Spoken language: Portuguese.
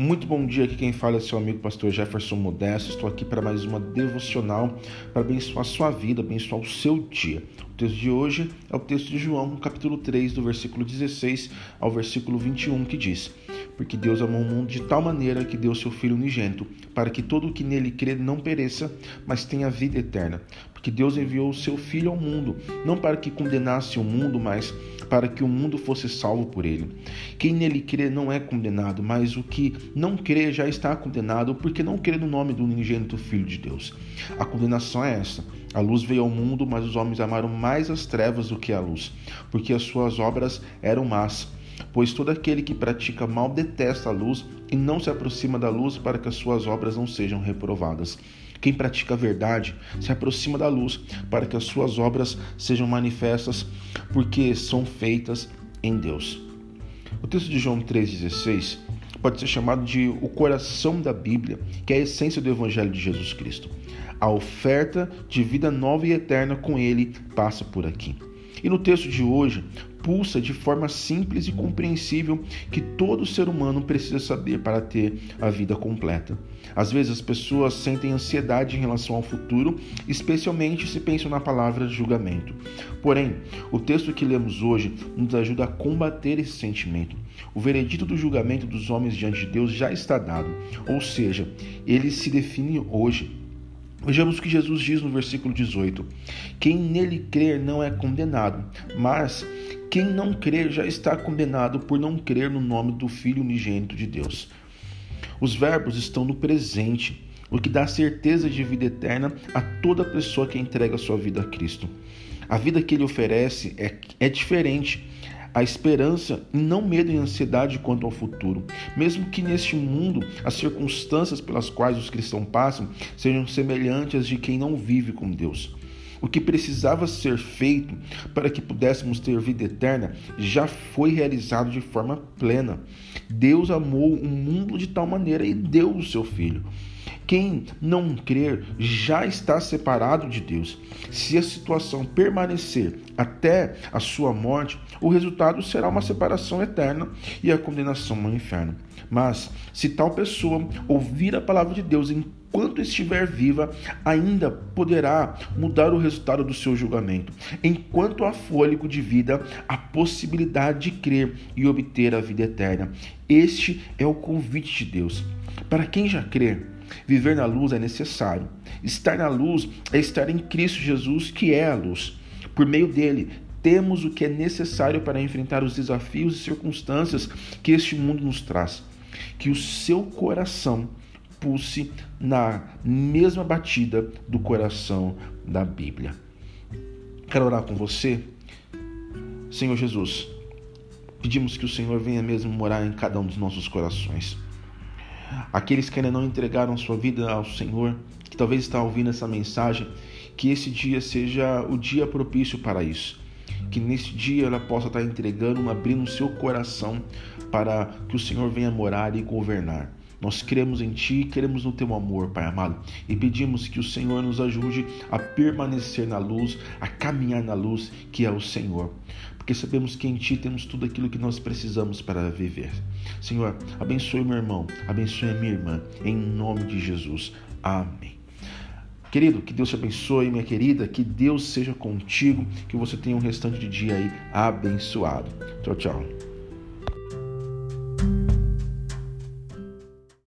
Muito bom dia, aqui quem fala é seu amigo pastor Jefferson Modesto. Estou aqui para mais uma devocional para abençoar a sua vida, abençoar o seu dia. O texto de hoje é o texto de João, capítulo 3, do versículo 16 ao versículo 21, que diz: Porque Deus amou o mundo de tal maneira que deu seu Filho unigênito, para que todo o que nele crê não pereça, mas tenha vida eterna. Porque Deus enviou o seu Filho ao mundo, não para que condenasse o mundo, mas para que o mundo fosse salvo por ele. Quem nele crê não é condenado, mas o que não crê já está condenado, porque não crê no nome do unigênito Filho de Deus. A condenação é essa: a luz veio ao mundo, mas os homens amaram mais as trevas do que a luz, porque as suas obras eram más. Pois todo aquele que pratica mal detesta a luz e não se aproxima da luz para que as suas obras não sejam reprovadas. Quem pratica a verdade se aproxima da luz para que as suas obras sejam manifestas, porque são feitas em Deus. O texto de João 3,16 pode ser chamado de o coração da Bíblia, que é a essência do Evangelho de Jesus Cristo. A oferta de vida nova e eterna com ele passa por aqui. E no texto de hoje, pulsa de forma simples e compreensível que todo ser humano precisa saber para ter a vida completa. Às vezes as pessoas sentem ansiedade em relação ao futuro, especialmente se pensam na palavra julgamento. Porém, o texto que lemos hoje nos ajuda a combater esse sentimento. O veredito do julgamento dos homens diante de Deus já está dado, ou seja, ele se define hoje. Vejamos o que Jesus diz no versículo 18: Quem nele crer não é condenado, mas quem não crer já está condenado por não crer no nome do Filho unigênito de Deus. Os verbos estão no presente, o que dá certeza de vida eterna a toda pessoa que entrega sua vida a Cristo. A vida que ele oferece é, é diferente. A esperança e não medo e ansiedade quanto ao futuro. Mesmo que neste mundo as circunstâncias pelas quais os cristãos passam sejam semelhantes às de quem não vive com Deus. O que precisava ser feito para que pudéssemos ter vida eterna já foi realizado de forma plena. Deus amou o mundo de tal maneira e deu o seu filho. Quem não crer já está separado de Deus. Se a situação permanecer até a sua morte, o resultado será uma separação eterna e a condenação ao inferno. Mas se tal pessoa ouvir a palavra de Deus enquanto estiver viva, ainda poderá mudar o resultado do seu julgamento. Enquanto há fôlego de vida, a possibilidade de crer e obter a vida eterna. Este é o convite de Deus. Para quem já crê, Viver na luz é necessário. Estar na luz é estar em Cristo Jesus, que é a luz. Por meio dele, temos o que é necessário para enfrentar os desafios e circunstâncias que este mundo nos traz. Que o seu coração pulse na mesma batida do coração da Bíblia. Quero orar com você. Senhor Jesus, pedimos que o Senhor venha mesmo morar em cada um dos nossos corações. Aqueles que ainda não entregaram sua vida ao Senhor, que talvez está ouvindo essa mensagem, que esse dia seja o dia propício para isso. Que nesse dia ela possa estar entregando, abrindo o seu coração para que o Senhor venha morar e governar. Nós cremos em Ti, cremos no Teu amor, Pai amado, e pedimos que o Senhor nos ajude a permanecer na luz, a caminhar na luz que é o Senhor, porque sabemos que em Ti temos tudo aquilo que nós precisamos para viver. Senhor, abençoe meu irmão, abençoe a minha irmã, em nome de Jesus. Amém. Querido, que Deus te abençoe, minha querida, que Deus seja contigo, que você tenha um restante de dia aí abençoado. Tchau, tchau.